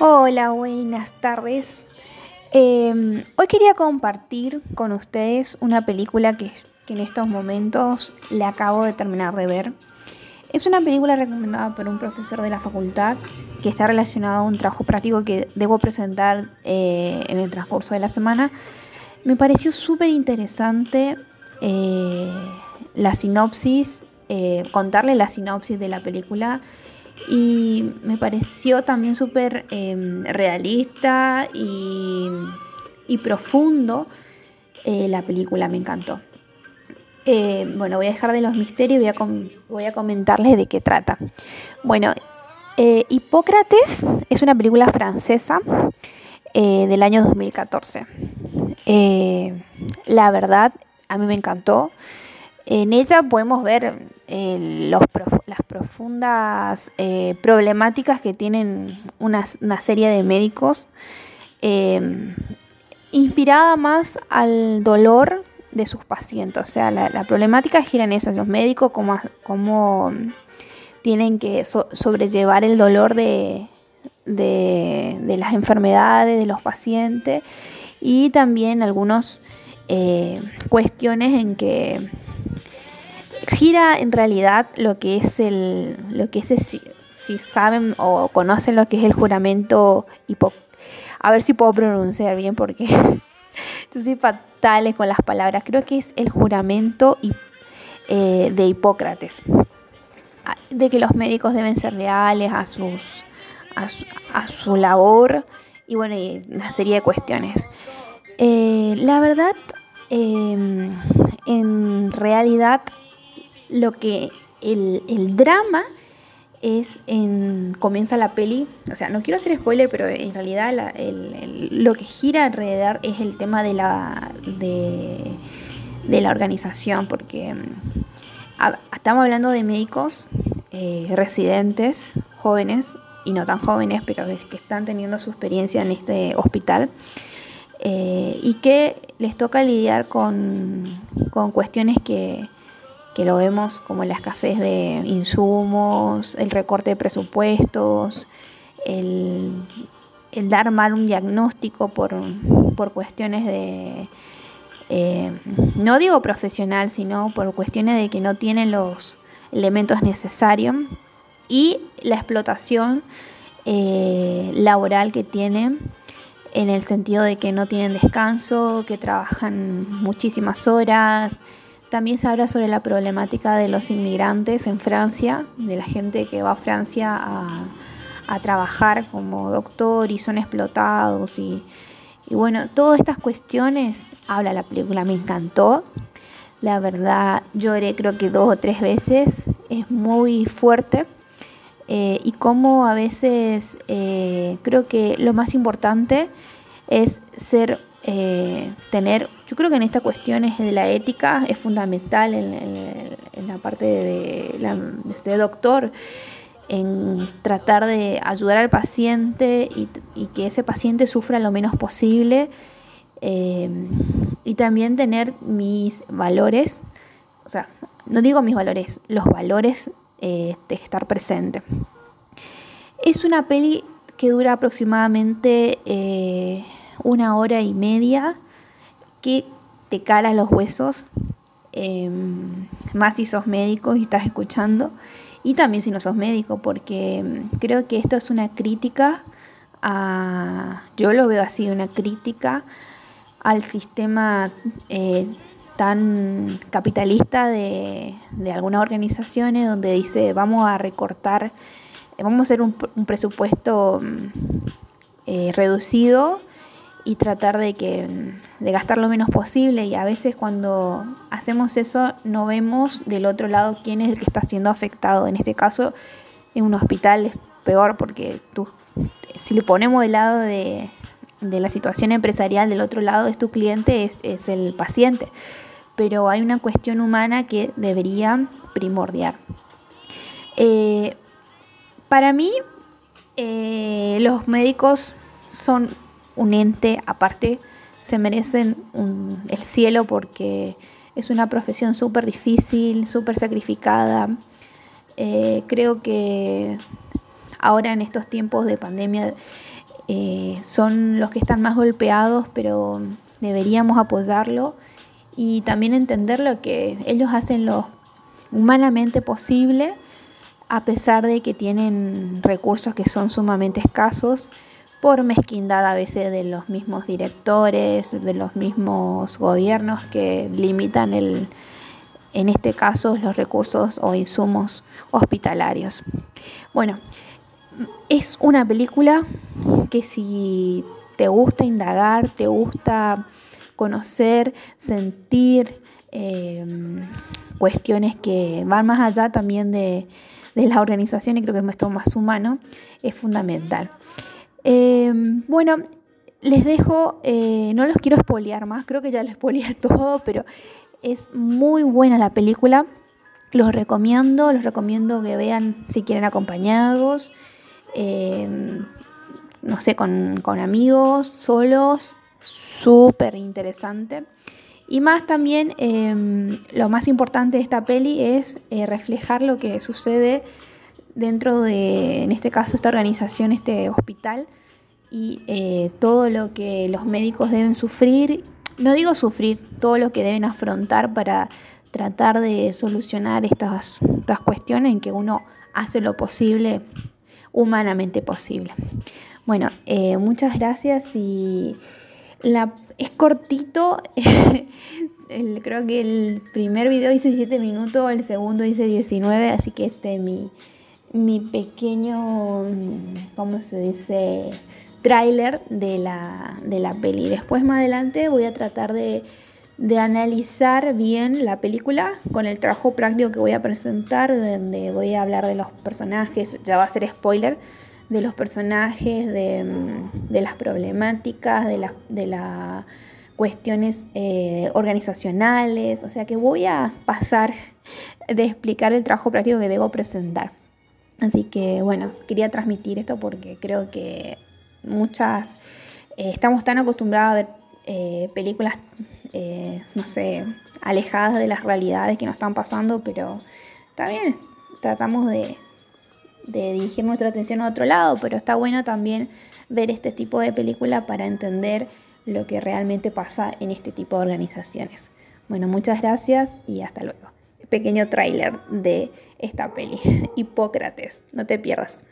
Hola, buenas tardes. Eh, hoy quería compartir con ustedes una película que, que en estos momentos le acabo de terminar de ver. Es una película recomendada por un profesor de la facultad que está relacionado a un trabajo práctico que debo presentar eh, en el transcurso de la semana. Me pareció súper interesante eh, la sinopsis, eh, contarle la sinopsis de la película y me pareció también súper em, realista y, y profundo la película, me encantó. Eh, bueno, voy a dejar de los misterios y voy a, voy a comentarles de qué trata. Bueno, eh, Hipócrates es una película francesa eh, del año 2014. la verdad, a mí me encantó. En ella podemos ver los las profundas problemáticas que tienen una, serie de médicos, inspirada más al dolor de sus pacientes. O sea, la, problemática gira en eso, los médicos, cómo, cómo tienen que sobrellevar el dolor de, de, las enfermedades de los pacientes y también algunas eh, cuestiones en que gira en realidad lo que es el lo que es si, si saben o conocen lo que es el juramento hipo a ver si puedo pronunciar bien porque yo soy fatales con las palabras. Creo que es el juramento eh, de Hipócrates. Ah, de que los médicos deben ser leales a, sus, a, su, labor y bueno, una serie de cuestiones. Eh, la verdad, em, en realidad, lo que el, el drama es en comienza la peli, o sea, no quiero hacer spoiler, pero en realidad lo que gira alrededor es el tema de la de, la organización, porque mm, estamos hablando de médicos eh, residentes, jóvenes y no tan jóvenes, pero que están teniendo su experiencia en este hospital. Eh, y que les toca lidiar con, con cuestiones que, que lo vemos como la escasez de insumos, el recorte de presupuestos, el, dar mal un diagnóstico por, cuestiones de, eh, no digo profesional, sino por cuestiones de que no tienen los elementos necesarios y la explotación eh, laboral que tienen en el sentido de que no tienen descanso, que trabajan muchísimas horas, también se habla sobre la problemática de los inmigrantes en Francia, de la gente que va a Francia a, trabajar como doctor y son explotados. Y, bueno, todas estas cuestiones habla la película, me encantó. La verdad, lloré creo que dos o tres veces, es muy fuerte. Eh, y como a veces eh, creo que lo más importante es ser eh, tener, yo creo que en estas cuestiones de la ética es fundamental en, la parte de, ser doctor, en tratar de ayudar al paciente y, que ese paciente sufra lo menos posible eh, y también tener mis valores, o sea, no digo mis valores, los valores eh, de estar presente. Es una peli que dura aproximadamente una hora y media que te cala los huesos, em, más si sos médico y estás escuchando, y también si no sos médico, porque em, creo que esto es una crítica a, yo lo veo así, una crítica al sistema eh, tan capitalista de, algunas organizaciones donde dice vamos a recortar, vamos a hacer un, presupuesto mm, eh, reducido y tratar de, que, de gastar lo menos posible y a veces cuando hacemos eso no vemos del otro lado quién es el que está siendo afectado. En este caso, en un hospital es peor porque tú, si le ponemos del lado de, la situación empresarial, del otro lado es tu cliente, es, el paciente. Pero hay una cuestión humana que debería primordiar. Eh, para mí, eh, los médicos son un ente aparte, se merecen el cielo porque es una profesión súper difícil, súper sacrificada. Eh, creo que ahora en estos tiempos de pandemia eh, son los que están más golpeados, pero deberíamos apoyarlo y también entender lo que ellos hacen lo humanamente posible, a pesar de que tienen recursos que son sumamente escasos por mezquindad a veces de los mismos directores, de los mismos gobiernos que limitan el, en este caso los recursos o insumos hospitalarios. Bueno, es una película que si te gusta indagar, te gusta conocer, sentir em, cuestiones que van más allá también de, la organización y creo que es más humano, es fundamental. Em, bueno, les dejo, eh, no los quiero espolear más, creo que ya les espoleé todo, pero es muy buena la película. Los recomiendo, los recomiendo que vean si quieren acompañados, em, no sé, con, amigos, solos, súper interesante. Y más también, em, lo más importante de esta peli es eh, reflejar lo que sucede dentro de, en este caso, esta organización, este hospital, y eh, todo lo que los médicos deben sufrir, no digo sufrir, todo lo que deben afrontar para tratar de solucionar estas, estas cuestiones en que uno hace lo posible, humanamente posible. Bueno, eh, muchas gracias y la, es cortito. creo que el primer video hice 7 minutos, el segundo hice 19, así que este es mi, mi pequeño, ¿cómo se dice? tráiler de la, de la peli. Después más adelante voy a tratar de, analizar bien la película con el trabajo práctico que voy a presentar, donde voy a hablar de los personajes, ya va a ser spoiler, de los personajes, de, las problemáticas, de, de las cuestiones eh, organizacionales, o sea que voy a pasar de explicar el trabajo práctico que debo presentar. Así que bueno, quería transmitir esto porque creo que muchas, eh, estamos tan acostumbrados a ver eh, películas, eh, no sé, alejadas de las realidades que nos están pasando, pero también tratamos de, de dirigir nuestra atención a otro lado, pero está bueno también ver este tipo de película para entender lo que realmente pasa en este tipo de organizaciones. Bueno, muchas gracias y hasta luego. Pequeño tráiler de esta peli, Hipócrates, no te pierdas.